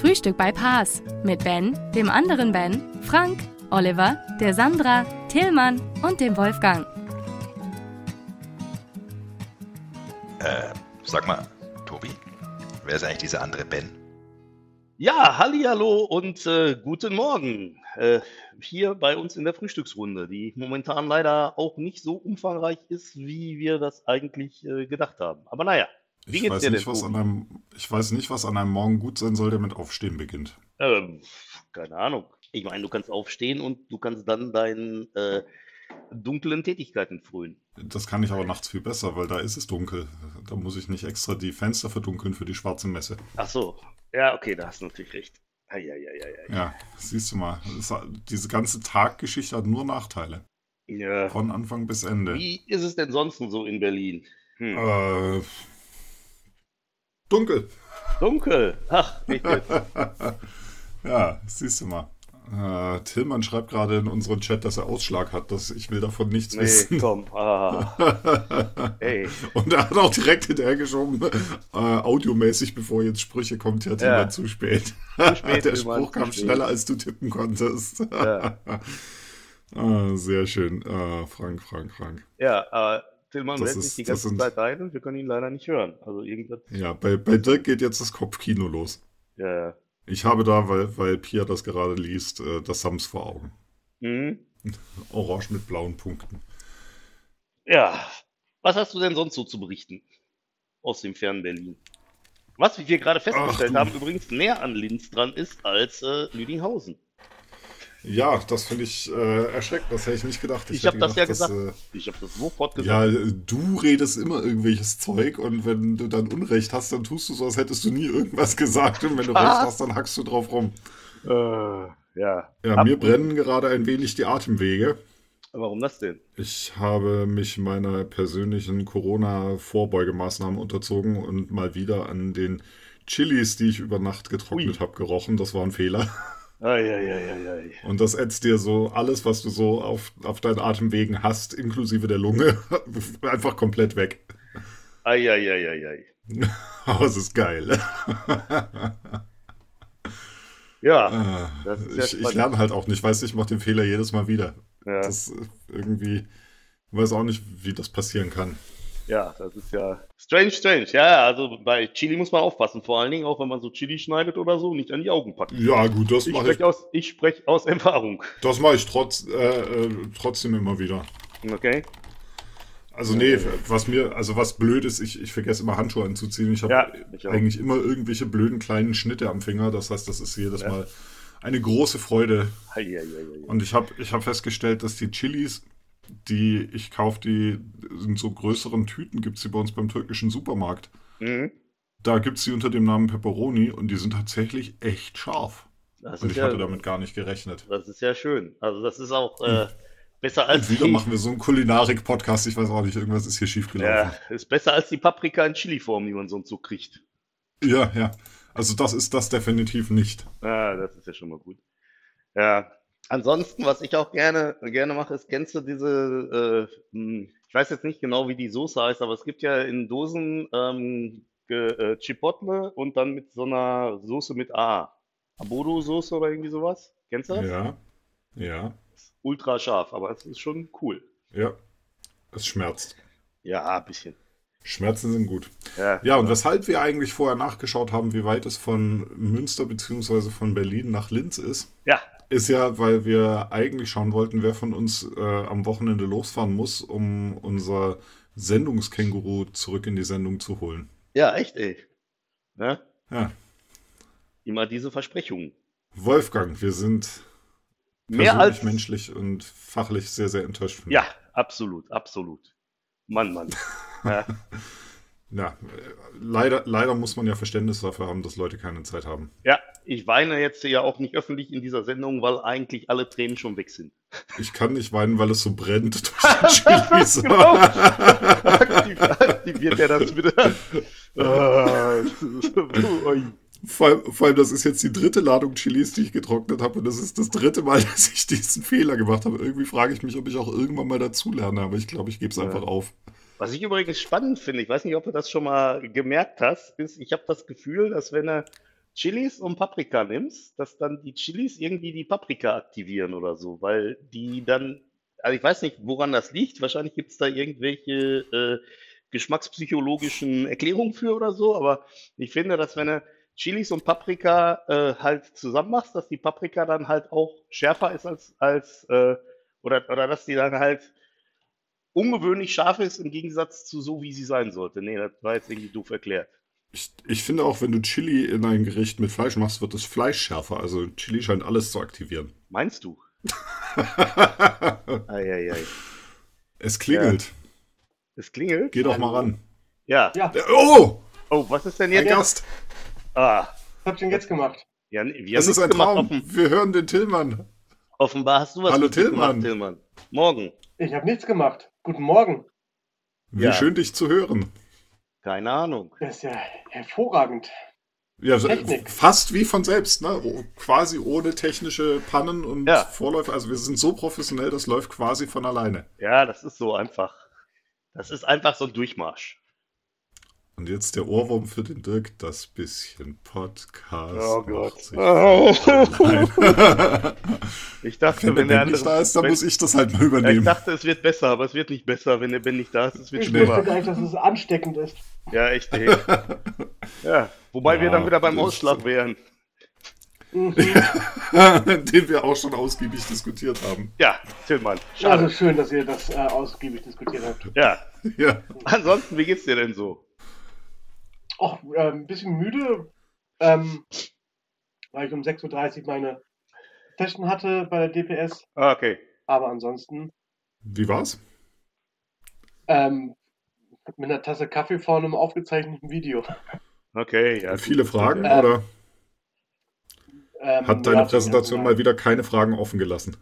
Frühstück bei Paas mit Ben, dem anderen Ben, Frank, Oliver, der Sandra, Tillmann und dem Wolfgang. Äh, sag mal, Tobi, wer ist eigentlich dieser andere Ben? Ja, hallihallo und äh, guten Morgen. Äh, hier bei uns in der Frühstücksrunde, die momentan leider auch nicht so umfangreich ist, wie wir das eigentlich äh, gedacht haben. Aber naja, wie Ich geht's weiß, dir nicht, denn? was an Tobi? einem, ich weiß nicht, was an einem Morgen gut sein soll, der mit Aufstehen beginnt. Ähm, keine Ahnung. Ich meine, du kannst aufstehen und du kannst dann deinen äh, dunklen Tätigkeiten frönen. Das kann ich aber nachts viel besser, weil da ist es dunkel. Da muss ich nicht extra die Fenster verdunkeln für die schwarze Messe. Ach so. Ja, okay, da hast du natürlich recht. Eieieiei. Ja, siehst du mal. Das, diese ganze Taggeschichte hat nur Nachteile. Ja. Von Anfang bis Ende. Wie ist es denn sonst so in Berlin? Hm. Äh, dunkel. Dunkel. Ach, jetzt. ja, siehst du mal. Äh, Tillmann schreibt gerade in unseren Chat, dass er Ausschlag hat. Das, ich will davon nichts Nee, wissen. komm. Ah. Ey. Und er hat auch direkt hinterhergeschoben, äh, audiomäßig, bevor jetzt Sprüche kommt, ja Tillmann Ja. zu spät. Zu spät, Der Spruch kam spät. schneller, als du tippen konntest. Ja. ah, sehr schön. Ah, Frank, Frank, Frank. Ja, äh, Tillmann Das ist- sich die ganze sind- Zeit ein und wir können ihn leider nicht hören. Also irgendwas. Ja, bei, bei Dirk geht jetzt das Kopfkino los. Ja, ja. Ich habe da, weil, weil Pia das gerade liest, äh, das Sams vor Augen. Mhm. Orange mit blauen Punkten. Ja. Was hast du denn sonst so zu berichten? Aus dem fernen Berlin. Was wie wir gerade festgestellt du. haben, übrigens näher an Linz dran ist als äh, Lüdinghausen. Ja, das finde ich äh, erschreckend. Das hätte ich nicht gedacht. Ich, hätte habe das ja gedacht, gesagt. dass, ich habe das sofort äh, ja, gesagt. du redest immer irgendwelches Zeug und wenn du dann Unrecht hast, dann tust du so, als hättest du nie irgendwas gesagt und wenn du? Recht hast, dann hackst du drauf rum. Äh, ja. Ja, Ab- mir brennen gerade ein wenig die Atemwege. Warum das denn? Ich habe mich meiner persönlichen Corona-Vorbeugemaßnahmen unterzogen und mal wieder an den Chilis, die ich über Nacht getrocknet habe, gerochen. Das war ein Fehler. Eieieiei. Und das ätzt dir so alles, was du so auf, auf deinen Atemwegen hast, inklusive der Lunge, einfach komplett weg. Eieieiei. Aber es ist geil. Ja, Ah, Das ist ich, ich lerne halt auch nicht. Weißt du, ich mache den Fehler jedes Mal wieder. ja, Das ist irgendwie, ich weiß auch nicht, wie das passieren kann. Ja, das ist ja strange, strange. Ja, also bei Chili muss man aufpassen. Vor allen Dingen auch, wenn man so Chili schneidet oder so, nicht an die Augen packen. Ja, gut, das mache ich, spreche aus, ich sprech aus Erfahrung. das mach ich trotz, äh, äh, trotzdem immer wieder. Okay? Also nee, was mir, also was blöd ist, ich, ich vergesse immer Handschuhe anzuziehen. Ich habe Ja, eigentlich immer irgendwelche blöden kleinen Schnitte am Finger. Das heißt, das ist jedes Ja. Mal eine große Freude. Eieieiei. Und ich habe ich hab festgestellt, dass die Chilis, die ich kaufe, die in so größeren Tüten, gibt es die bei uns beim türkischen Supermarkt. Mhm. Da gibt es die unter dem Namen Pepperoni und die sind tatsächlich echt scharf. Das, Und ich ja, hatte damit gar nicht gerechnet. das ist ja schön. Also das ist auch äh, besser als Und wieder die, machen wir so einen Kulinarik-Podcast. Ich weiß auch nicht, irgendwas ist hier schiefgelaufen. ja, ist besser als die Paprika in Chili-Form, die man sonst so kriegt. Ja, ja. Also das ist das definitiv nicht. Ah, das ist ja schon mal gut. Ja. Ansonsten, was ich auch gerne, gerne mache, ist, kennst du diese, äh, hm, ich weiß jetzt nicht genau, wie die Soße heißt, aber es gibt ja in Dosen ähm, äh, Chipotle und dann mit so einer Soße mit A. Abodo-Soße oder irgendwie sowas. Kennst du das? Ja, ja, Ultra scharf, aber es ist schon cool. ja. Es schmerzt. Ja, ein bisschen. Schmerzen sind gut. Ja, Ja, und weshalb wir eigentlich vorher nachgeschaut haben, wie weit es von Münster bzw. von Berlin nach Linz ist, ja, ist ja, weil wir eigentlich schauen wollten, wer von uns äh, am Wochenende losfahren muss, um unser Sendungskänguru zurück in die Sendung zu holen. ja, echt, ey. Ne? Ja, Immer diese Versprechungen. Wolfgang, wir sind Mehr als, menschlich und fachlich sehr, sehr enttäuscht von ja, absolut, absolut. Mann, Mann. Ja. Ja, äh, leider, leider muss man ja Verständnis dafür haben, dass Leute keine Zeit haben. Ja, ich weine jetzt ja auch nicht öffentlich in dieser Sendung, weil eigentlich alle Tränen schon weg sind. Ich kann nicht weinen, weil es so brennt durch Chilis. Genau. Aktiv, aktiviert er das wieder. Ah. Vor allem, vor allem, das ist jetzt die dritte Ladung Chilis, die ich getrocknet habe. Und das ist das dritte Mal, dass ich diesen Fehler gemacht habe. Irgendwie frage ich mich, ob ich auch irgendwann mal dazulerne. Aber ich glaube, ich gebe es Ja. einfach auf. Was ich übrigens spannend finde, ich weiß nicht, ob du das schon mal gemerkt hast, ist, ich habe das Gefühl, dass wenn du Chilis und Paprika nimmst, dass dann die Chilis irgendwie die Paprika aktivieren oder so, weil die dann, also ich weiß nicht, woran das liegt, wahrscheinlich gibt es da irgendwelche äh, geschmackspsychologischen Erklärungen für oder so, aber ich finde, dass wenn du Chilis und Paprika äh, halt zusammen machst, dass die Paprika dann halt auch schärfer ist als, als äh, oder, oder dass die dann halt ungewöhnlich scharf ist im Gegensatz zu so, wie sie sein sollte. Nee, das war jetzt irgendwie doof erklärt. Ich, ich finde auch, wenn du Chili in ein Gericht mit Fleisch machst, wird das Fleisch schärfer. Also Chili scheint alles zu aktivieren. Meinst du? Eieiei. es klingelt. Es klingelt. Geh doch mal ran. Ja. Ja, Oh! Oh, was ist denn Ein jetzt? Gast! Ah. was habt ihr denn jetzt gemacht? Ja, nee, wir Das haben ist ein. Traum. Offen, Wir hören den Tillmann. offenbar hast du was Hallo, mit gemacht, Tillmann. Tillmann. Morgen. Ich habe nichts gemacht. Guten Morgen. Wie Ja. schön, dich zu hören. Keine Ahnung. Das ist ja hervorragend. Ja, so- Technik. fast wie von selbst, ne? Quasi ohne technische Pannen und Ja. Vorläufe. Also wir sind so professionell, das läuft quasi von alleine. Ja, das ist so einfach. Das ist einfach so ein Durchmarsch. Und jetzt der Ohrwurm für den Dirk, das bisschen Podcast. Oh Gott. Oh. Ich dachte, Wenn der wenn der Ben nicht andere. da ist, dann wenn, muss ich das halt mal ja, ich übernehmen. dachte, es wird besser, aber es wird nicht besser. Wenn der Ben nicht da ist, es wird Ich schlimmer. finde eigentlich, dass es ansteckend ist. Ja, echt, ey. Ja, wobei wir Ja, dann wieder beim Ausschlag wären. Mhm. den wir auch schon ausgiebig diskutiert haben. Ja, Tillmann. Also Schade. schön, dass ihr das äh, ausgiebig diskutiert habt. Ja. Ja. Ansonsten, wie geht's dir denn so? Och, äh, ein bisschen müde, ähm, weil ich um 6.30 Uhr meine Session hatte bei der DPS. Ah, okay. Aber ansonsten Wie war's? ähm, mit einer Tasse Kaffee vor einem aufgezeichneten Video. Okay, ja. Viele. Fragen Äh, oder Ähm, hat deine ja, Präsentation mal wieder keine Fragen offen gelassen?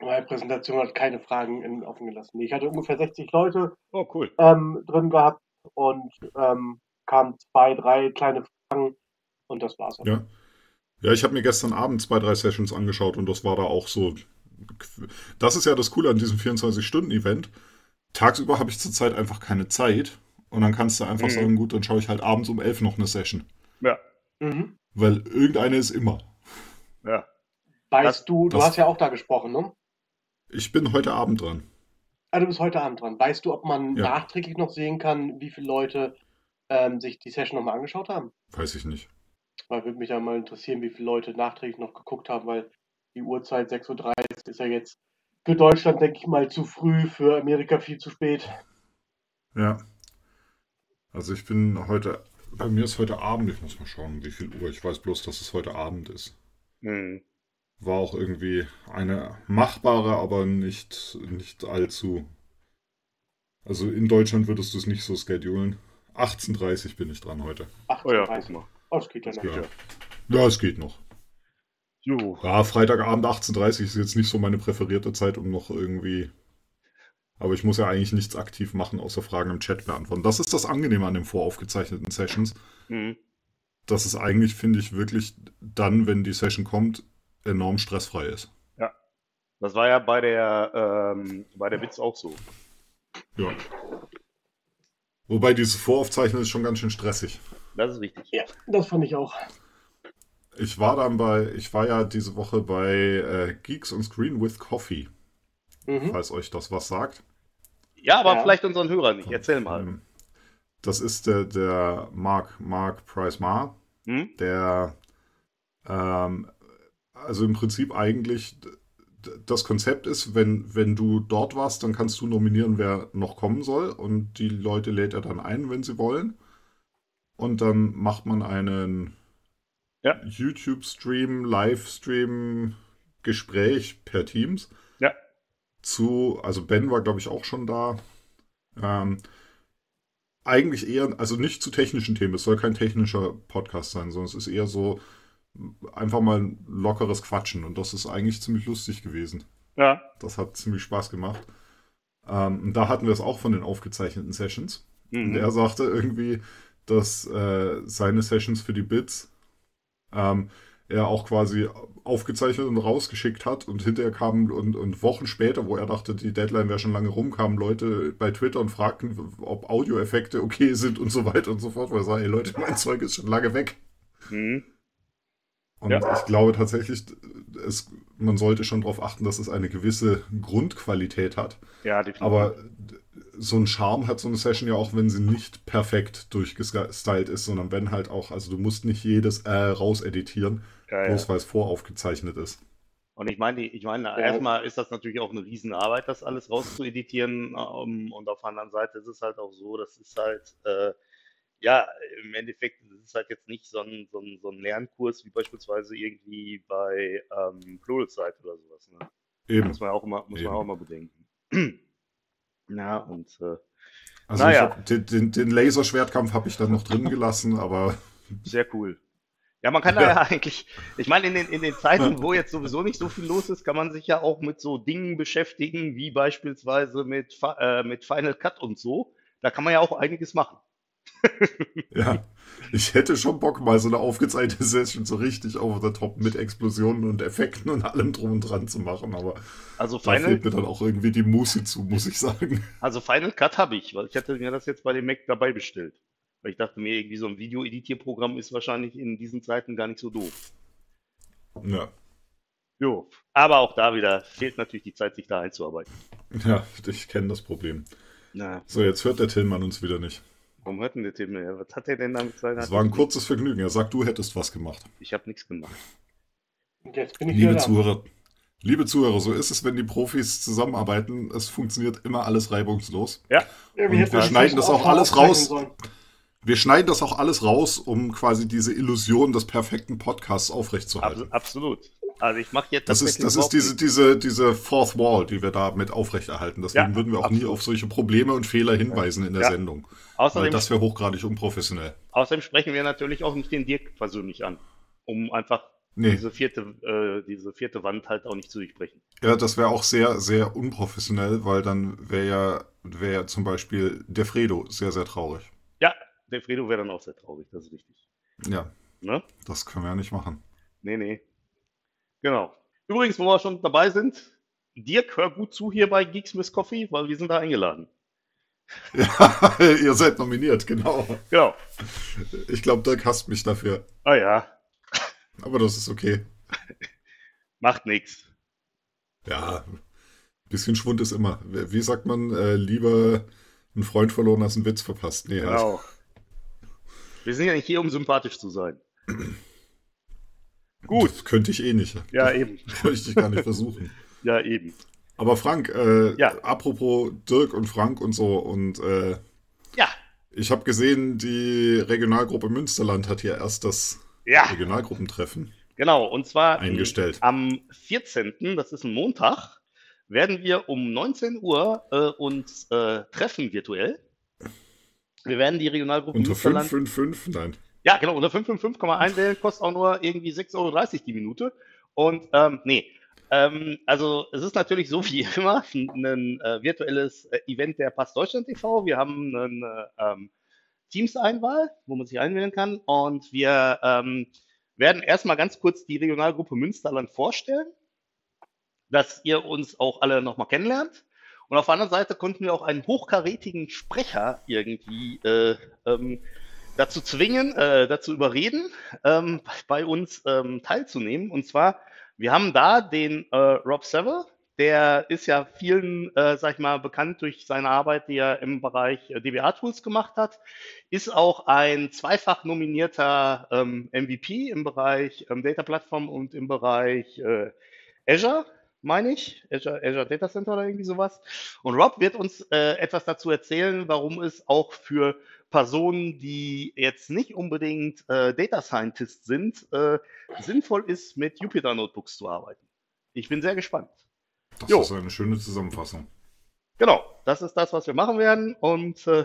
Meine Präsentation hat keine Fragen in, offen gelassen. Ich hatte ungefähr 60 Leute Oh, cool. ähm, drin gehabt und ähm, kamen zwei, drei kleine Fragen und das war's. Ja. Ja, ich habe mir gestern Abend zwei, drei Sessions angeschaut und das war da auch so. Das ist ja das Coole an diesem 24-Stunden-Event. Tagsüber habe ich zurzeit einfach keine Zeit und dann kannst du einfach Mhm. sagen, gut, dann schaue ich halt abends um 11 noch eine Session. Ja, Mhm. Weil irgendeine ist immer. ja. Weißt Das- du, du das- hast ja auch da gesprochen, ne? Ich bin heute Abend dran. Ah, du bist heute Abend dran. Weißt du, ob man Ja. nachträglich noch sehen kann, wie viele Leute ähm, sich die Session nochmal angeschaut haben? Weiß ich nicht. Weil würde mich ja mal interessieren, wie viele Leute nachträglich noch geguckt haben, weil die Uhrzeit 6.30 Uhr ist ja jetzt für Deutschland, denke ich mal, zu früh, für Amerika viel zu spät. Ja. Also ich bin heute, bei mir ist heute Abend, ich muss mal schauen, wie viel Uhr. Ich weiß bloß, dass es heute Abend ist. Hm. War auch irgendwie eine machbare, aber nicht, nicht allzu. Also in Deutschland würdest du es nicht so schedulen. 18.30 bin ich dran heute. Oh ja, 18.30 guck mal. Oh, das geht ja noch. geht Ja, ja. ja es geht noch. Jo. Ja, Freitagabend 18.30 ist jetzt nicht so meine präferierte Zeit, um noch irgendwie. Aber ich muss ja eigentlich nichts aktiv machen, außer Fragen im Chat beantworten. Das ist das Angenehme an den voraufgezeichneten Sessions. Hm. dass es eigentlich, finde ich, wirklich dann, wenn die Session kommt, enorm stressfrei ist. Das war ja bei der, ähm, bei der Witz auch so. Ja. Wobei dieses Voraufzeichnen ist schon ganz schön stressig. Das ist richtig. Ja, das fand ich auch. Ich war dann bei, ich war ja diese Woche bei äh, Geeks on Screen with Coffee, Mhm. falls euch das was sagt. Ja, aber Ja. vielleicht unseren Hörern nicht. Erzähl mal. Ähm, Das ist der, der Mark, Mark Price Mar, Hm? der ähm, also im Prinzip eigentlich das Konzept ist, wenn, wenn du dort warst, dann kannst du nominieren, wer noch kommen soll und die Leute lädt er dann ein, wenn sie wollen. Und dann macht man einen Ja. YouTube-Stream, Livestream, Gespräch per Teams. eigentlich eher, also nicht zu technischen Themen. Es soll kein technischer Podcast sein, sondern es ist eher so einfach mal ein lockeres Quatschen. Und das ist eigentlich ziemlich lustig gewesen. Ja. Das hat ziemlich Spaß gemacht. Ähm, und da hatten wir es auch von den aufgezeichneten Sessions. Und Mhm. er sagte irgendwie, dass äh, seine Sessions für die Bits ähm, er auch quasi aufgezeichnet und rausgeschickt hat und hinterher kamen und, und Wochen später, wo er dachte, die Deadline wäre schon lange rum, kamen Leute bei Twitter und fragten, ob Audioeffekte okay sind und so weiter und so fort, weil er sagt, ey Leute, mein Zeug ist schon lange weg. Mhm. Und Ja. ich glaube tatsächlich, es, man sollte schon darauf achten, dass es eine gewisse Grundqualität hat. Ja, definitiv. Aber so ein Charme hat so eine Session ja auch, wenn sie nicht perfekt durchgestylt ist, sondern wenn halt auch, also du musst nicht jedes äh rauseditieren, ja, ja. bloß weil es voraufgezeichnet ist. Und ich meine, ich meine, erstmal ist das natürlich auch eine Riesenarbeit, das alles rauszueditieren. ähm, Und auf der anderen Seite ist es halt auch so, das ist halt, äh, ja, im Endeffekt ist es halt jetzt nicht so ein, so ein, so ein Lernkurs wie beispielsweise irgendwie bei ähm, Pluralsight oder sowas. Ne? Eben. Muss man auch immer, muss man auch immer bedenken. Ja, und äh, Also Naja. hab, den, den, den Laserschwertkampf habe ich dann noch drin gelassen, aber sehr cool. Ja, man kann da ja eigentlich, ich meine, in den, in den Zeiten, wo jetzt sowieso nicht so viel los ist, kann man sich ja auch mit so Dingen beschäftigen, wie beispielsweise mit, äh, mit Final Cut und so. Da kann man ja auch einiges machen. Ja, ich hätte schon Bock, mal so eine aufgezeichnete Session so richtig over the top mit Explosionen und Effekten und allem drum und dran zu machen, aber Also da Final, fehlt mir dann auch irgendwie die Muße zu, muss ich sagen. also Final Cut habe ich, weil ich hatte mir das jetzt bei dem Mac dabei bestellt. Weil ich dachte mir, irgendwie so ein Video-Editierprogramm ist wahrscheinlich in diesen Zeiten gar nicht so doof. Ja, Jo, aber auch da wieder fehlt natürlich die Zeit, sich da einzuarbeiten. ja ich kenne das Problem. Na, So, jetzt hört der Tillmann uns wieder nicht. Warum hört denn der Tim? Was hat er denn damit seiner? Das war ein kurzes Vergnügen. Er sagt, du hättest was gemacht. Ich habe nichts gemacht. Und jetzt bin ich wieder Liebe. Zuhörer, liebe Zuhörer, so ist es, wenn die Profis zusammenarbeiten. Es funktioniert immer alles reibungslos. Ja, Ja, Und wir wir schneiden das auch alles raus. sollen. Wir schneiden das auch alles raus, um quasi diese Illusion des perfekten Podcasts aufrechtzuerhalten. Abs absolut. Also ich mache jetzt Das ist, das ist diese, diese, diese Fourth Wall, die wir da mit aufrechterhalten. Deswegen Ja, würden wir auch nie absolut. auf solche Probleme und Fehler hinweisen in der Ja. Sendung. Weil Außerdem, das wäre hochgradig unprofessionell. außerdem sprechen wir natürlich auch nicht den Dirk persönlich an, um einfach Nee, diese vierte, äh, diese vierte Wand halt auch nicht zu durchbrechen. ja, das wäre auch sehr, sehr unprofessionell, weil dann wäre ja, wäre ja zum Beispiel der Fredo sehr, sehr traurig. Ja, der Fredo wäre dann auch sehr traurig, das ist richtig. Ja, Ne? das können wir ja nicht machen. Nee, nee. Genau. Übrigens, wo wir schon dabei sind, Dirk, hör gut zu hier bei Geeks Miss Coffee, weil wir sind da eingeladen. Ja, ihr seid nominiert, genau. Genau. Ich glaube, Dirk hasst mich dafür. Ah ja, Aber das ist okay. macht nichts. Ja, ein bisschen Schwund ist immer. Wie sagt man, äh, lieber einen Freund verloren als einen Witz verpasst? Nee, halt. Genau. Wir sind ja nicht hier, um sympathisch zu sein. Gut. Das könnte ich eh nicht. Ja, eben. Könnte ich gar nicht versuchen. Ja, eben. Aber Frank, äh, Ja. apropos Dirk und Frank und so und äh, Ja, ich habe gesehen, die Regionalgruppe Münsterland hat hier erst das ja, Regionalgruppentreffen. genau. Und zwar Eingestellt. am 14., das ist ein Montag, werden wir um 19 Uhr äh, uns äh, treffen virtuell. Wir werden die Regionalgruppe Unter Münsterland 555, nein. Ja, genau, unter 555 kann man einwählen, kostet auch nur irgendwie 6,30 Euro die Minute. Und ähm, nee, ähm, also es ist natürlich so wie immer ein, äh, virtuelles äh, Event der Pass Deutschland TV. Wir haben eine ähm, Teams-Einwahl, wo man sich einwählen kann. Und wir ähm, werden erstmal ganz kurz die Regionalgruppe Münsterland vorstellen, dass ihr uns auch alle nochmal kennenlernt. Und auf der anderen Seite konnten wir auch einen hochkarätigen Sprecher irgendwie äh, ähm, dazu zwingen, äh, dazu überreden, ähm, bei uns ähm, teilzunehmen. Und zwar, wir haben da den äh, Rob Seville, der ist ja vielen, äh, sag ich mal, bekannt durch seine Arbeit, die er im Bereich äh, DBA-Tools gemacht hat, ist auch ein zweifach nominierter ähm, MVP im Bereich ähm, Data Platform und im Bereich äh, Azure, meine ich, Azure, Azure Data Center oder irgendwie sowas. Und Rob wird uns äh, etwas dazu erzählen, warum es auch für Personen, die jetzt nicht unbedingt äh, Data Scientist sind, äh, sinnvoll ist, mit Jupyter Notebooks zu arbeiten. Ich bin sehr gespannt. Das Jo. ist eine schöne Zusammenfassung. Genau, das ist das, was wir machen werden. Und äh,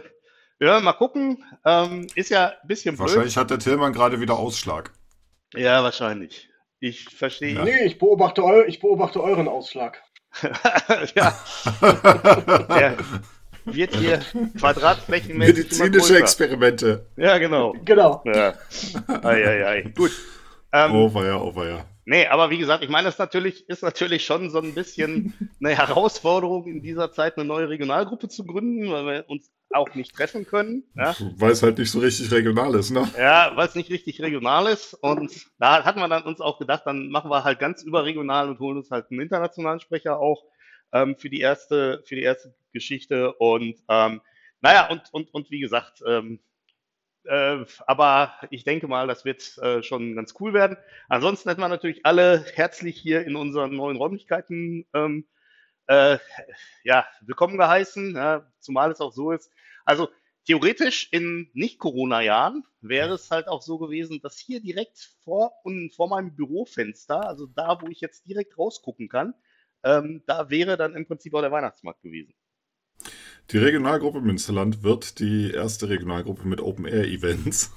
Ja, mal gucken. Ähm, ist ja ein bisschen blöd. Wahrscheinlich hat der Tillmann gerade wieder Ausschlag. Ja, wahrscheinlich. Ich verstehe. Ja. Nee, ich beobachte, eu ich beobachte euren Ausschlag. ja, der wird hier quadratflächenmäßig Medizinische. Experimente. Ja, genau. Genau. Ja. Ei, ei, ei. Gut. Ähm, Oh weia, oh weia. Nee, aber wie gesagt, ich meine, das natürlich, ist natürlich schon so ein bisschen eine Herausforderung, in dieser Zeit eine neue Regionalgruppe zu gründen, weil wir uns auch nicht treffen können. Ja, Weil es halt nicht so richtig regional ist, ne? ja weil es nicht richtig regional ist. Und da hatten wir dann uns auch gedacht, dann machen wir halt ganz überregional und holen uns halt einen internationalen Sprecher auch ähm, für die erste, für die erste Geschichte. Und ähm, naja, und, und, und wie gesagt, ähm, äh, aber ich denke mal, das wird äh, schon ganz cool werden. Ansonsten hätten wir natürlich alle herzlich hier in unseren neuen Räumlichkeiten ähm, äh, ja, willkommen geheißen, ja, zumal es auch so ist. Also theoretisch in Nicht-Corona-Jahren wäre es halt auch so gewesen, dass hier direkt vor, und vor meinem Bürofenster, also da, wo ich jetzt direkt rausgucken kann, ähm, da wäre dann im Prinzip auch der Weihnachtsmarkt gewesen. Die Regionalgruppe Münsterland wird die erste Regionalgruppe mit Open-Air-Events.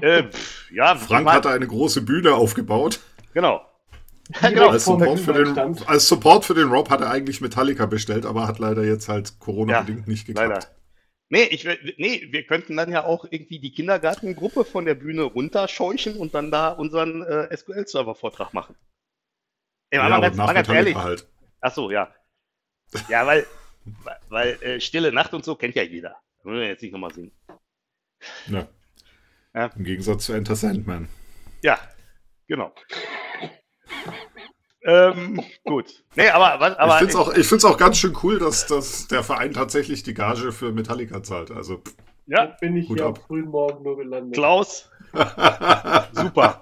Äh, ja, Frank hatte eine große Bühne aufgebaut. genau. Genau. Als Support, für den, als Support für den Rob hat er eigentlich Metallica bestellt, aber hat leider jetzt halt Corona-bedingt nicht geklappt. Leider. Nee, ich, nee, wir könnten dann ja auch irgendwie die Kindergartengruppe von der Bühne runterscheuchen und dann da unseren äh, SQL-Server-Vortrag machen. Ey, Ja, mal, ganz, mal ganz ehrlich. halt. Ach so, ja. Ja, weil, weil äh, Stille Nacht und so kennt ja jeder. Da müssen wir jetzt nicht nochmal singen. Ja. Ja. Im Gegensatz zu Enter Sandman. Ja, genau. Ähm, gut. Nee, aber, was, aber ich finde es auch, ich find's auch ganz schön cool, dass, dass der Verein tatsächlich die Gage für Metallica zahlt. Also, pff. Ja, Bin ich hier ab. am frühen Morgen nur gelandet. Klaus, super.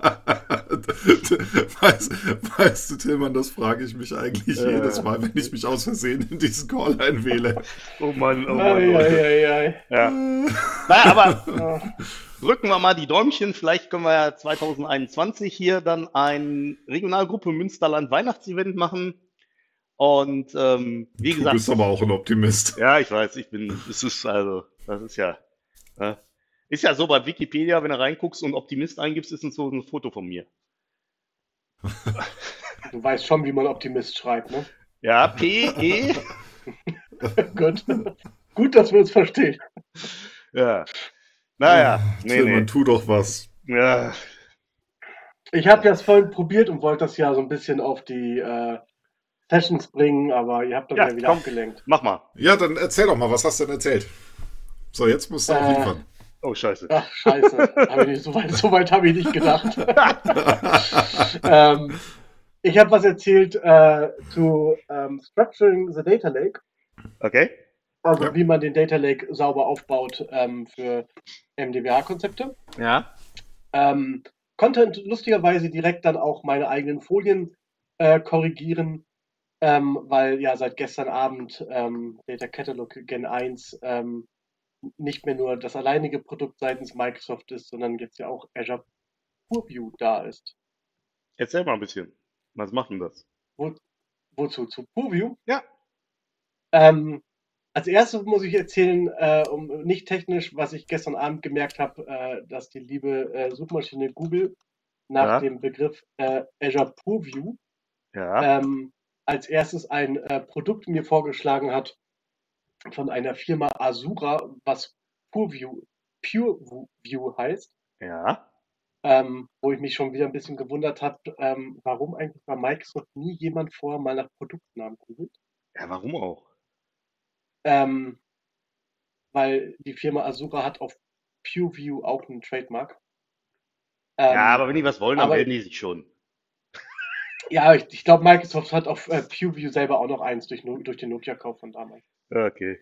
weißt, weißt du, Tillmann, das frage ich mich eigentlich Äh. jedes Mal, wenn ich mich aus Versehen in diesen Call einwähle. Oh Mann, oh Mann. Ei, Oh ei, ei, ei. Ja. Naja, aber Ah, drücken wir mal die Däumchen. Vielleicht können wir ja 2021 hier dann ein Regionalgruppe Münsterland Weihnachtsevent machen. Und ähm, wie Du gesagt, bist aber auch ein Optimist. ja, ich weiß, ich bin, es ist also, das ist ja, äh, ist ja so bei Wikipedia, wenn du reinguckst und Optimist eingibst, ist es so ein Foto von mir. Du weißt schon, wie man Optimist schreibt, ne? Ja, P, E, Gut. Gut, dass wir uns verstehen. ja. Naja, nee, Tillmann, nee. tu doch was. Ja, Ich habe das vorhin probiert und wollte das ja so ein bisschen auf die äh, Sessions bringen, aber ihr habt dann Ja, ja, wieder komm. abgelenkt. mach mal. Ja, dann erzähl doch mal, was hast du denn erzählt? So, jetzt musst du auch Äh. liefern. Oh, scheiße. Ach, scheiße. nicht, so weit, so weit habe ich nicht gedacht. ähm, ich habe was erzählt äh, zu ähm, Structuring the Data Lake, Okay. also Ja. wie man den Data Lake sauber aufbaut ähm, für MDBA-Konzepte. Ja. Ähm, konnte lustigerweise direkt dann auch meine eigenen Folien äh, korrigieren, ähm, weil ja seit gestern Abend ähm, Data Catalog Gen 1 ähm, nicht mehr nur das alleinige Produkt seitens Microsoft ist, sondern jetzt ja auch Azure Purview da ist. Erzähl mal ein bisschen. Was macht denn das? Wo, wozu? Zu Purview? Ja. Ähm, als erstes muss ich erzählen, äh, um, nicht technisch, was ich gestern Abend gemerkt habe, äh, dass die liebe äh, Suchmaschine Google nach Ja. dem Begriff äh, Azure Purview Ja. ähm, als erstes ein äh, Produkt mir vorgeschlagen hat von einer Firma Asura, was Purview, PureView heißt, Ja. ähm, wo ich mich schon wieder ein bisschen gewundert habe, ähm, warum eigentlich bei Microsoft nie jemand vorher mal nach Produktnamen googelt. Ja, warum auch? Ähm, weil die Firma Asura hat auf PureView auch einen Trademark. Ähm, ja, aber wenn die was wollen, dann melden die sich schon. ja, ich, ich glaube, Microsoft hat auf äh, PureView selber auch noch eins durch, durch den Nokia-Kauf von damals. Okay.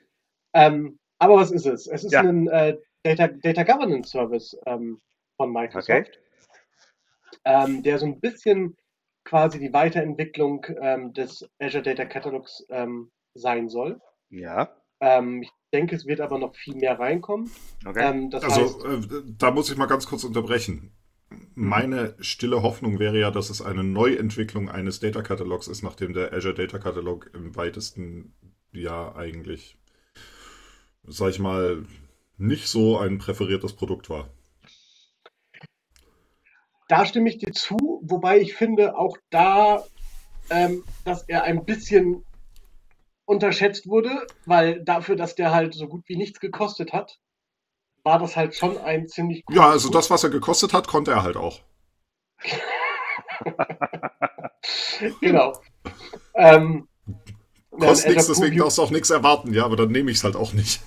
Ähm, aber was ist es? Es ist Ja. ein äh, Data, Data Governance Service ähm, von Microsoft, Okay. ähm, der so ein bisschen quasi die Weiterentwicklung ähm, des Azure Data Catalogs ähm, sein soll. Ja. Ähm, ich denke, es wird aber noch viel mehr reinkommen. Okay. Ähm, das Also, heißt, äh, da muss ich mal ganz kurz unterbrechen. Meine stille Hoffnung wäre ja, dass es eine Neuentwicklung eines Data Catalogs ist, nachdem der Azure Data Catalog im weitesten ja eigentlich, sag ich mal, nicht so ein präferiertes Produkt war. Da stimme ich dir zu, wobei ich finde auch da, ähm, dass er ein bisschen unterschätzt wurde, weil dafür, dass der halt so gut wie nichts gekostet hat, war das halt schon ein ziemlich Ja, also das, was er gekostet hat, konnte er halt auch. genau. Ähm, Kostet nichts, deswegen darfst du auch nichts erwarten, ja, aber dann nehme ich es halt auch nicht.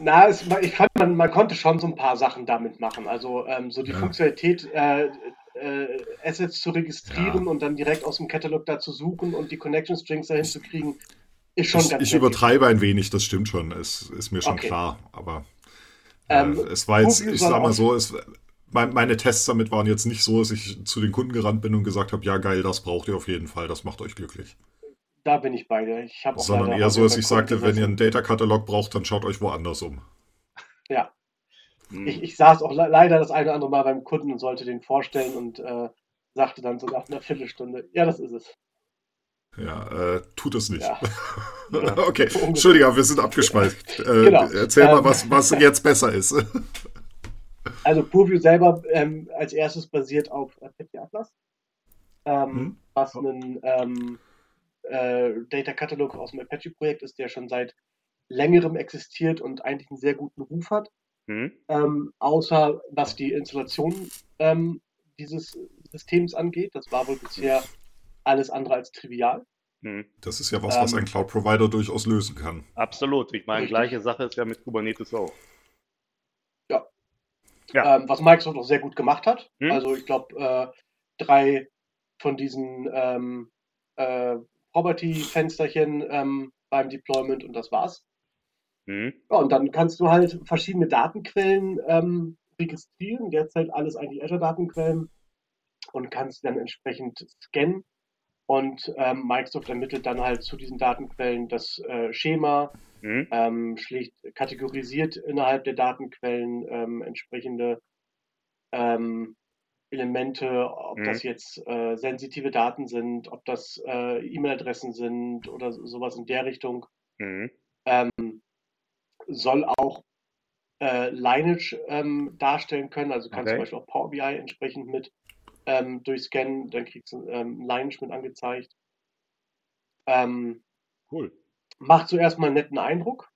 Na, es, ich fand, man, man konnte schon so ein paar Sachen damit machen. Also ähm, so die Ja. Funktionalität, äh, äh, Assets zu registrieren Ja. und dann direkt aus dem Katalog da zu suchen und die Connection Strings dahin zu kriegen, ist schon Ich, ganz ich nett. übertreibe ein wenig, das stimmt schon, es ist mir schon Okay. klar, aber äh, Ähm, es war jetzt, ich sag mal so, es, mein, meine Tests damit waren jetzt nicht so, dass ich zu den Kunden gerannt bin und gesagt habe, ja geil, das braucht ihr auf jeden Fall, das macht euch glücklich. Da bin ich bei dir. Ich habe auch Sondern eher so, dass bei ich sagte, wenn ihr einen Data-Katalog braucht, dann schaut euch woanders um. Ja, Hm. ich, ich saß auch le leider das eine oder andere Mal beim Kunden und sollte den vorstellen und äh, sagte dann so nach einer Viertelstunde, ja, das ist es. Ja, äh, tut es nicht. Ja. okay, So ungefähr. Entschuldigung, wir sind abgeschweift. Äh, Genau. Erzähl mal, Ähm. was, was jetzt besser ist. Also Purview selber ähm, als erstes basiert auf Apache Atlas, ähm, Hm. was ein ähm, äh, Data Catalog aus dem Apache-Projekt ist, der schon seit längerem existiert und eigentlich einen sehr guten Ruf hat. Hm? Ähm, außer was die Installation ähm, dieses Systems angeht. Das war wohl bisher alles andere als trivial. Hm. Das ist ja was, was Ähm. ein Cloud-Provider durchaus lösen kann. Absolut. Ich meine, Richtig. gleiche Sache ist ja mit Kubernetes auch. Ja. Ähm, was Microsoft auch sehr gut gemacht hat. Hm. Also ich glaube, äh, drei von diesen ähm, äh, Property-Fensterchen ähm, beim Deployment und das war's. Hm? Ja, und dann kannst du halt verschiedene Datenquellen ähm, registrieren, derzeit alles eigentlich Azure-Datenquellen und kannst dann entsprechend scannen und ähm, Microsoft ermittelt dann halt zu diesen Datenquellen das äh, Schema, Hm? ähm, schlicht kategorisiert innerhalb der Datenquellen ähm, entsprechende ähm, Elemente, ob Mhm. das jetzt äh, sensitive Daten sind, ob das äh, E-Mail-Adressen sind oder so- sowas in der Richtung. Hm? Ähm, soll auch äh, Lineage ähm, darstellen können, also kannst Okay. zum Beispiel auch Power BI entsprechend mit ähm, durchscannen, dann kriegst du ähm, Lineage mit angezeigt. Ähm, Cool. macht zuerst mal einen netten Eindruck.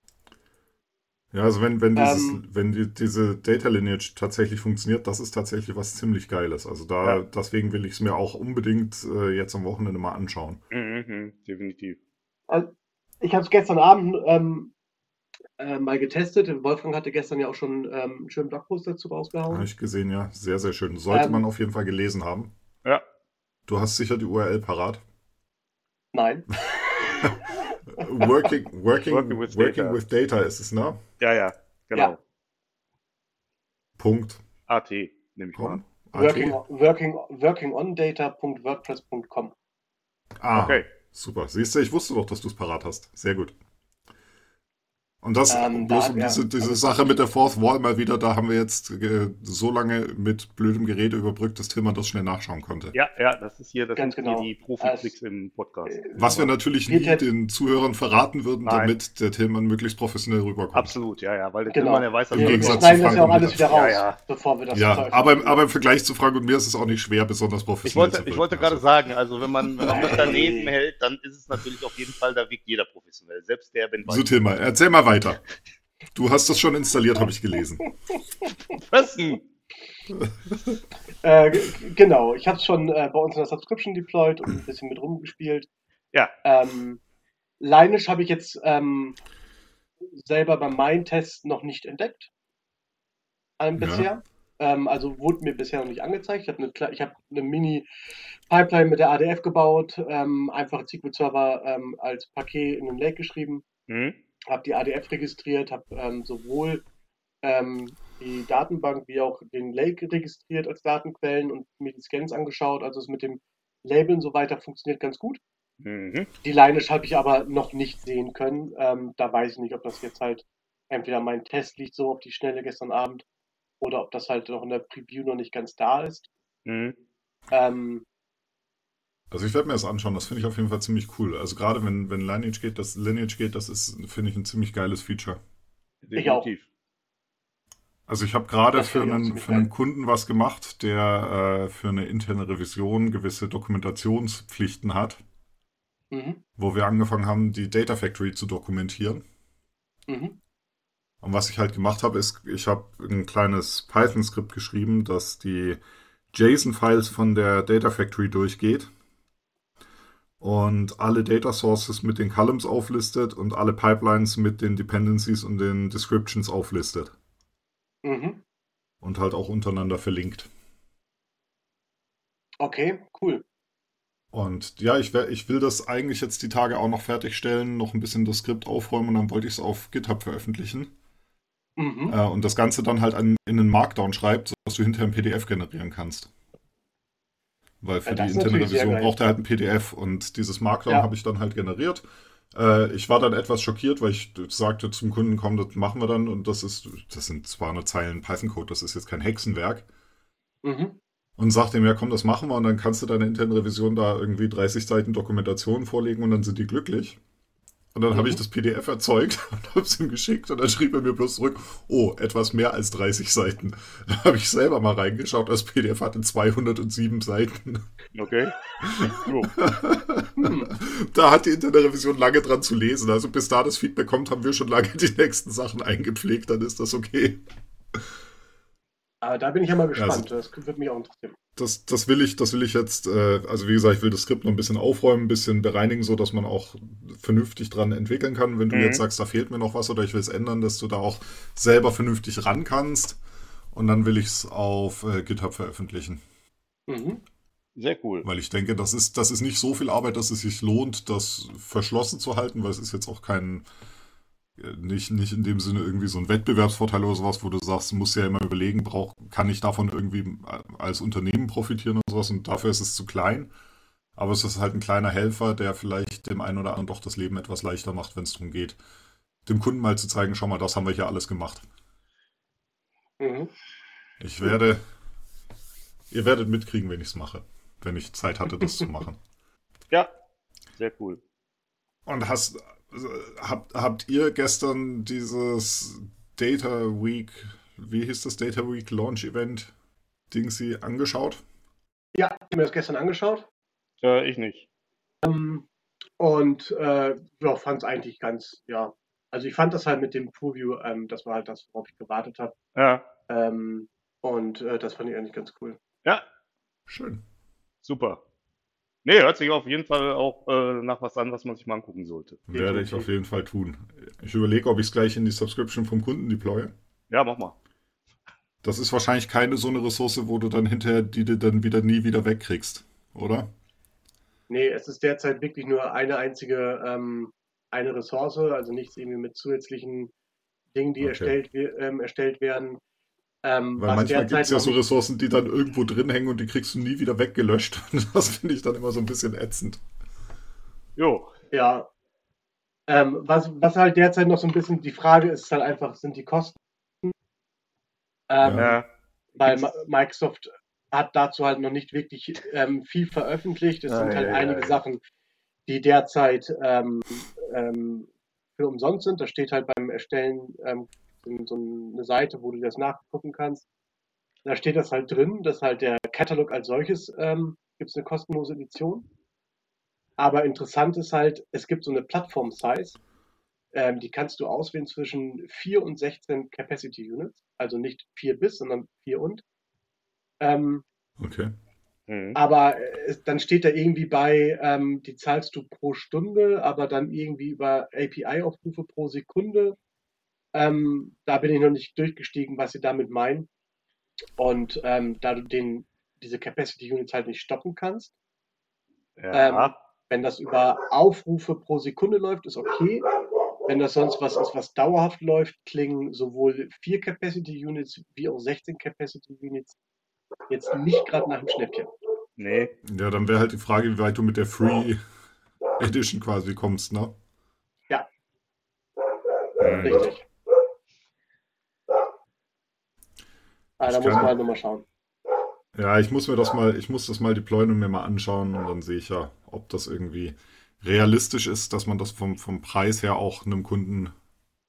Ja, also wenn, wenn, dieses, Ähm. wenn die, diese Data Lineage tatsächlich funktioniert, das ist tatsächlich was ziemlich Geiles. Also da, Ja. deswegen will ich es mir auch unbedingt äh, jetzt am Wochenende mal anschauen. Mhm, mhm, definitiv. Also, ich habe es gestern Abend ähm, äh, mal getestet. Wolfgang hatte gestern ja auch schon ähm, einen schönen Blogpost dazu rausgehauen. Habe ich gesehen, ja. Sehr, sehr schön. Sollte Ähm. man auf jeden Fall gelesen haben. Ja. Du hast sicher die URL parat. Nein. Working, working, Working with working data. with data ist es, ne? Ja, ja, genau. Ja. Punkt. AT, nehme ich mal Com. Working, AT. working, workingondata.wordpress.com. Ah, Okay. super. Siehst du, ich wusste doch, dass du es parat hast. Sehr gut. Und das, Ähm, bloß da- um ja. diese, diese Sache mit der Fourth Wall mal wieder, da haben wir jetzt äh, so lange mit blödem Gerede überbrückt, dass Tillmann das schnell nachschauen konnte. Ja, ja, das ist hier, das Ganz sind genau. hier die Profi-Tricks im Podcast. Äh, Was wir natürlich nie den Zuhörern verraten würden, Nein. damit der Tillmann möglichst professionell rüberkommt. Absolut, ja, ja, weil der Genau. Tillmann, der weiß, dass Im Gegensatz zu das ja Frank auch alles wieder raus, Ja, ja. bevor wir das Ja, aber, aber im Vergleich zu Frank und mir ist es auch nicht schwer, besonders Ich professionell wollte, zu ich wollte wirken. gerade Also, sagen, also wenn man, wenn man das daneben hält, dann ist es natürlich auf jeden Fall, da wirkt jeder professionell. Selbst der, wenn So, Tillmann, erzähl mal weiter. Du hast das schon installiert, habe ich gelesen. Fressen! Äh, g- genau, ich habe es schon äh, bei uns in der Subscription deployed und ein bisschen mit rumgespielt. Ja. Ähm, Lineage habe ich jetzt ähm, selber bei meinen Tests noch nicht entdeckt. Ähm, Ja. bisher. Ähm, also wurde mir bisher noch nicht angezeigt. Ich habe eine, hab eine Mini-Pipeline mit der ADF gebaut, ähm, einfach SQL-Server ähm, als Paket in den Lake geschrieben Hm? Habe die ADF registriert, habe ähm, sowohl ähm, die Datenbank wie auch den Lake registriert als Datenquellen und mir die Scans angeschaut. Also es mit dem Labeln so weiter funktioniert ganz gut. Mhm. Die Lineage habe ich aber noch nicht sehen können. Ähm, da weiß ich nicht, ob das jetzt halt entweder mein Test liegt so auf die Schnelle gestern Abend oder ob das halt noch in der Preview noch nicht ganz da ist. Mhm. Ähm, Also ich werde mir das anschauen, das finde ich auf jeden Fall ziemlich cool. Also gerade wenn, wenn Lineage geht, das Lineage geht, das ist, finde ich, ein ziemlich geiles Feature. Ich auch. Definitiv. Also ich habe gerade für einen, für einen. Kunden was gemacht, der äh, für eine interne Revision gewisse Dokumentationspflichten hat, Mhm. wo wir angefangen haben, die Data Factory zu dokumentieren. Mhm. Und was ich halt gemacht habe, ist, ich habe ein kleines Python-Skript geschrieben, das die JSON-Files von der Data Factory durchgeht und alle Data Sources mit den Columns auflistet und alle Pipelines mit den Dependencies und den Descriptions auflistet Mhm. und halt auch untereinander verlinkt. Okay, cool. Und ja, ich, ich will das eigentlich jetzt die Tage auch noch fertigstellen, noch ein bisschen das Skript aufräumen und dann wollte ich es auf GitHub veröffentlichen. Mhm. Äh, und das Ganze dann halt an, in einen Markdown schreibt, sodass du hinterher ein PDF generieren kannst. Weil für Ja, die interne Revision braucht er halt ein PDF und dieses Markdown Ja. habe ich dann halt generiert. Äh, ich war dann etwas schockiert, weil ich sagte zum Kunden, komm, das machen wir dann und das ist, das sind 200 Zeilen Python-Code, das ist jetzt kein Hexenwerk. Mhm. Und sagte ihm, ja komm, das machen wir und dann kannst du deine interne Revision da irgendwie 30 Seiten Dokumentation vorlegen und dann sind die glücklich. Und dann habe ich Mhm. das PDF erzeugt und habe es ihm geschickt und dann schrieb er mir bloß zurück, oh, etwas mehr als 30 Seiten. Da habe ich selber mal reingeschaut, das PDF hatte 207 Seiten. Okay. Jo. Hm. Da hat die interne Revision lange dran zu lesen. Also bis da das Feedback kommt, haben wir schon lange die nächsten Sachen eingepflegt, dann ist das okay. Aber da bin ich ja mal also- gespannt. das würde mich auch interessieren. Das, das will ich, das will ich jetzt, äh, also wie gesagt, ich will das Skript noch ein bisschen aufräumen, ein bisschen bereinigen, so dass man auch vernünftig dran entwickeln kann. Wenn du Mhm. jetzt sagst, da fehlt mir noch was oder ich will es ändern, dass du da auch selber vernünftig ran kannst. Und dann will ich es auf äh, GitHub veröffentlichen. Mhm. Sehr cool. Weil ich denke, das ist, das ist nicht so viel Arbeit, dass es sich lohnt, das verschlossen zu halten, weil es ist jetzt auch kein, äh, nicht, nicht in dem Sinne irgendwie so ein Wettbewerbsvorteil oder sowas, wo du sagst, du musst ja immer überlegen, brauch, kann ich davon irgendwie als Unternehmen profitieren und sowas und dafür ist es zu klein. Aber es ist halt ein kleiner Helfer, der vielleicht dem einen oder anderen doch das Leben etwas leichter macht, wenn es darum geht, dem Kunden mal zu zeigen, schau mal, das haben wir hier alles gemacht. Mhm. Ich werde, ihr werdet mitkriegen, wenn ich es mache, wenn ich Zeit hatte, das zu machen. Ja, sehr cool. Und hast, habt, habt ihr gestern dieses Data Week, wie hieß das Data Week Launch Event Dingsy angeschaut? Ja, ich habe mir das gestern angeschaut Äh, ich nicht. und äh, ja, fand es eigentlich ganz, ja. Also ich fand das halt mit dem Preview, ähm, das war halt das, worauf ich gewartet habe. Ja, Ähm, und äh, das fand ich eigentlich ganz cool. ja, Schön. super. Nee, hört sich auf jeden Fall auch äh, nach was an, was man sich mal angucken sollte. Werde ich auf jeden Fall tun. Ich überlege, ob ich es gleich in die Subscription vom Kunden deploye. Ja, mach mal. Das ist wahrscheinlich keine so eine Ressource, wo du dann hinterher die du dann wieder nie wieder wegkriegst, oder? Nee, es ist derzeit wirklich nur eine einzige, ähm, eine Ressource, also nichts irgendwie mit zusätzlichen Dingen, die Okay. erstellt, ähm, erstellt werden. Ähm, Weil was manchmal gibt es ja so Ressourcen, die dann irgendwo drin hängen und die kriegst du nie wieder weggelöscht. Das finde ich dann immer so ein bisschen ätzend. Jo. Ja. Ähm, was, was halt derzeit noch so ein bisschen die Frage ist, ist halt einfach, sind die Kosten. Ähm, Ja. Weil Ma- Microsoft hat dazu halt noch nicht wirklich ähm, viel veröffentlicht. Es Ah, sind halt ja, ja, einige ja. Sachen, die derzeit ähm, ähm, für umsonst sind. Da steht halt beim Erstellen ähm, so, so eine Seite, wo du das nachgucken kannst. Da steht das halt drin, dass halt der Katalog als solches ähm, gibt es eine kostenlose Edition. Aber interessant ist halt, es gibt so eine Plattform-Size, ähm, die kannst du auswählen zwischen 4 und 16 Capacity Units. Also nicht 4 bis, sondern 4 und. Ähm, Okay. Mhm. aber äh, dann steht da irgendwie bei, ähm, die zahlst du pro Stunde, aber dann irgendwie über API-Aufrufe pro Sekunde. Ähm, da bin ich noch nicht durchgestiegen, was sie damit meinen. Und ähm, da du den, diese Capacity Units halt nicht stoppen kannst, Ja. ähm, wenn das über Aufrufe pro Sekunde läuft, ist okay. Wenn das sonst was ist, was dauerhaft läuft, klingen sowohl 4 Capacity Units wie auch 16 Capacity Units jetzt nicht gerade nach dem Schnäppchen. nee. Ja, dann wäre halt die Frage, wie weit du mit der Free Edition quasi kommst, ne? Ja. Mhm. Richtig. Ah, da Ich muss man halt nochmal schauen. Ja, ich muss mir das mal, ich muss das mal deployen und mir mal anschauen und dann sehe ich ja, ob das irgendwie realistisch ist, dass man das vom, vom Preis her auch einem Kunden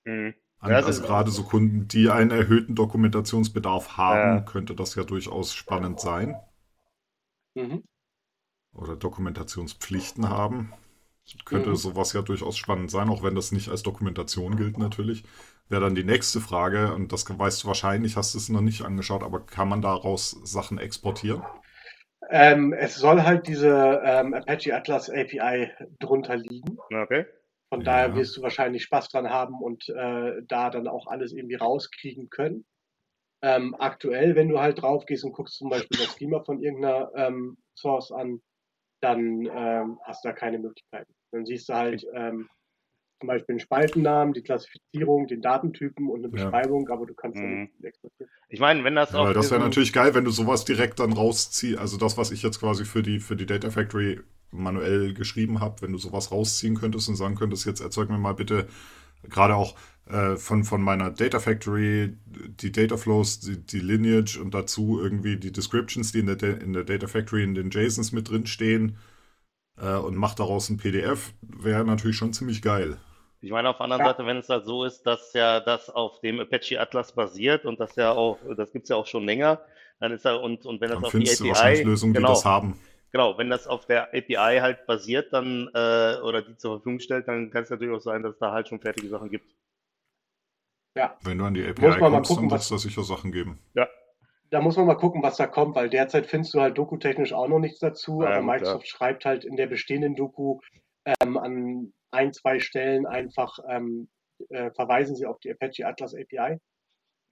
Mhm. An, Ja, also gerade so Kunden, die einen erhöhten Dokumentationsbedarf haben, Ja. könnte das ja durchaus spannend sein. Mhm. Oder Dokumentationspflichten haben. Könnte Mhm. sowas ja durchaus spannend sein, auch wenn das nicht als Dokumentation gilt natürlich. Wäre dann die nächste Frage, und das weißt du wahrscheinlich, hast du es noch nicht angeschaut, aber kann man daraus Sachen exportieren? Ähm, es soll halt diese ähm, Apache Atlas API drunter liegen. Okay. Von Ja. daher wirst du wahrscheinlich Spaß dran haben und äh, da dann auch alles irgendwie rauskriegen können. Ähm, aktuell, wenn du halt drauf gehst und guckst zum Beispiel das Schema von irgendeiner ähm, Source an, dann ähm, hast du da keine Möglichkeiten. Dann siehst du halt ähm, zum Beispiel einen Spaltennamen, die Klassifizierung, den Datentypen und eine Ja. Beschreibung, aber du kannst Mhm. nicht exportieren. Ich meine, wenn das Ja, auf das wäre natürlich geil, wenn du sowas direkt dann rausziehst. Also das, was ich jetzt quasi für die, für die Data Factory manuell geschrieben habe, wenn du sowas rausziehen könntest und sagen könntest, jetzt erzeug mir mal bitte gerade auch äh, von, von meiner Data Factory die Data Flows, die, die Lineage und dazu irgendwie die Descriptions, die in der, in der Data Factory in den JSONs mit drin stehen äh, und mach daraus ein PDF, wäre natürlich schon ziemlich geil. Ich meine, auf der anderen Ja. Seite, wenn es halt so ist, dass ja das auf dem Apache Atlas basiert und das ja auch, das gibt es ja auch schon länger, dann ist er und, und wenn das Dann auf die API, Lösungen, die genau, das haben. genau, wenn das auf der API halt basiert, dann äh, oder die zur Verfügung stellt, dann kann es natürlich auch sein, dass es da halt schon fertige Sachen gibt. Wenn du an die API kommst, dann gucken, wird was- es da sicher Sachen geben. Da muss man mal gucken, was da kommt, weil derzeit findest du halt dokutechnisch auch noch nichts dazu, Ja, aber gut, klar. Microsoft schreibt halt in der bestehenden Doku ähm, an ein, zwei Stellen einfach, ähm, äh, verweisen sie auf die Apache Atlas API.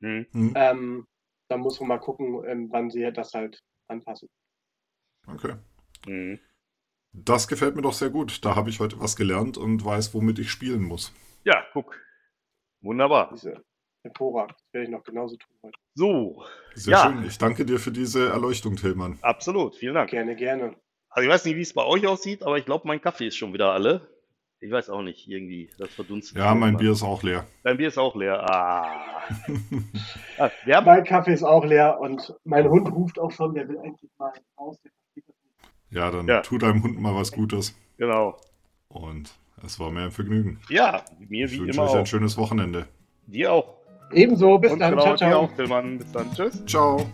Hm. Hm, Ähm, da muss man mal gucken, ähm, wann sie das halt anpassen. okay. Hm. Das gefällt mir doch sehr gut. Da habe ich heute was gelernt und weiß, womit ich spielen muss. Ja, guck. Wunderbar. Diese hervorragend. Das werde ich noch genauso tun heute. So, Sehr Ja. schön. Ich danke dir für diese Erleuchtung, Tillmann. absolut. Vielen Dank. Gerne, gerne. Also ich weiß nicht, wie es bei euch aussieht, aber ich glaube, mein Kaffee ist schon wieder alle. Ich weiß auch nicht, irgendwie, das verdunstet. Ja, mein. Bier ist auch leer. Dein Bier ist auch leer. Ah. ah haben, Mein Kaffee ist auch leer und mein Hund ruft auch schon, der will endlich mal raus. Ja, dann Ja. tu deinem Hund mal was Gutes. genau. Und es war mir ein Vergnügen. Ja, mir Ich wie wünsche immer euch ein auch. schönes Wochenende. Dir auch. Ebenso, bis Und dann. genau, ciao, dir ciao. auch, Tillmann. Bis dann. Tschüss. Ciao.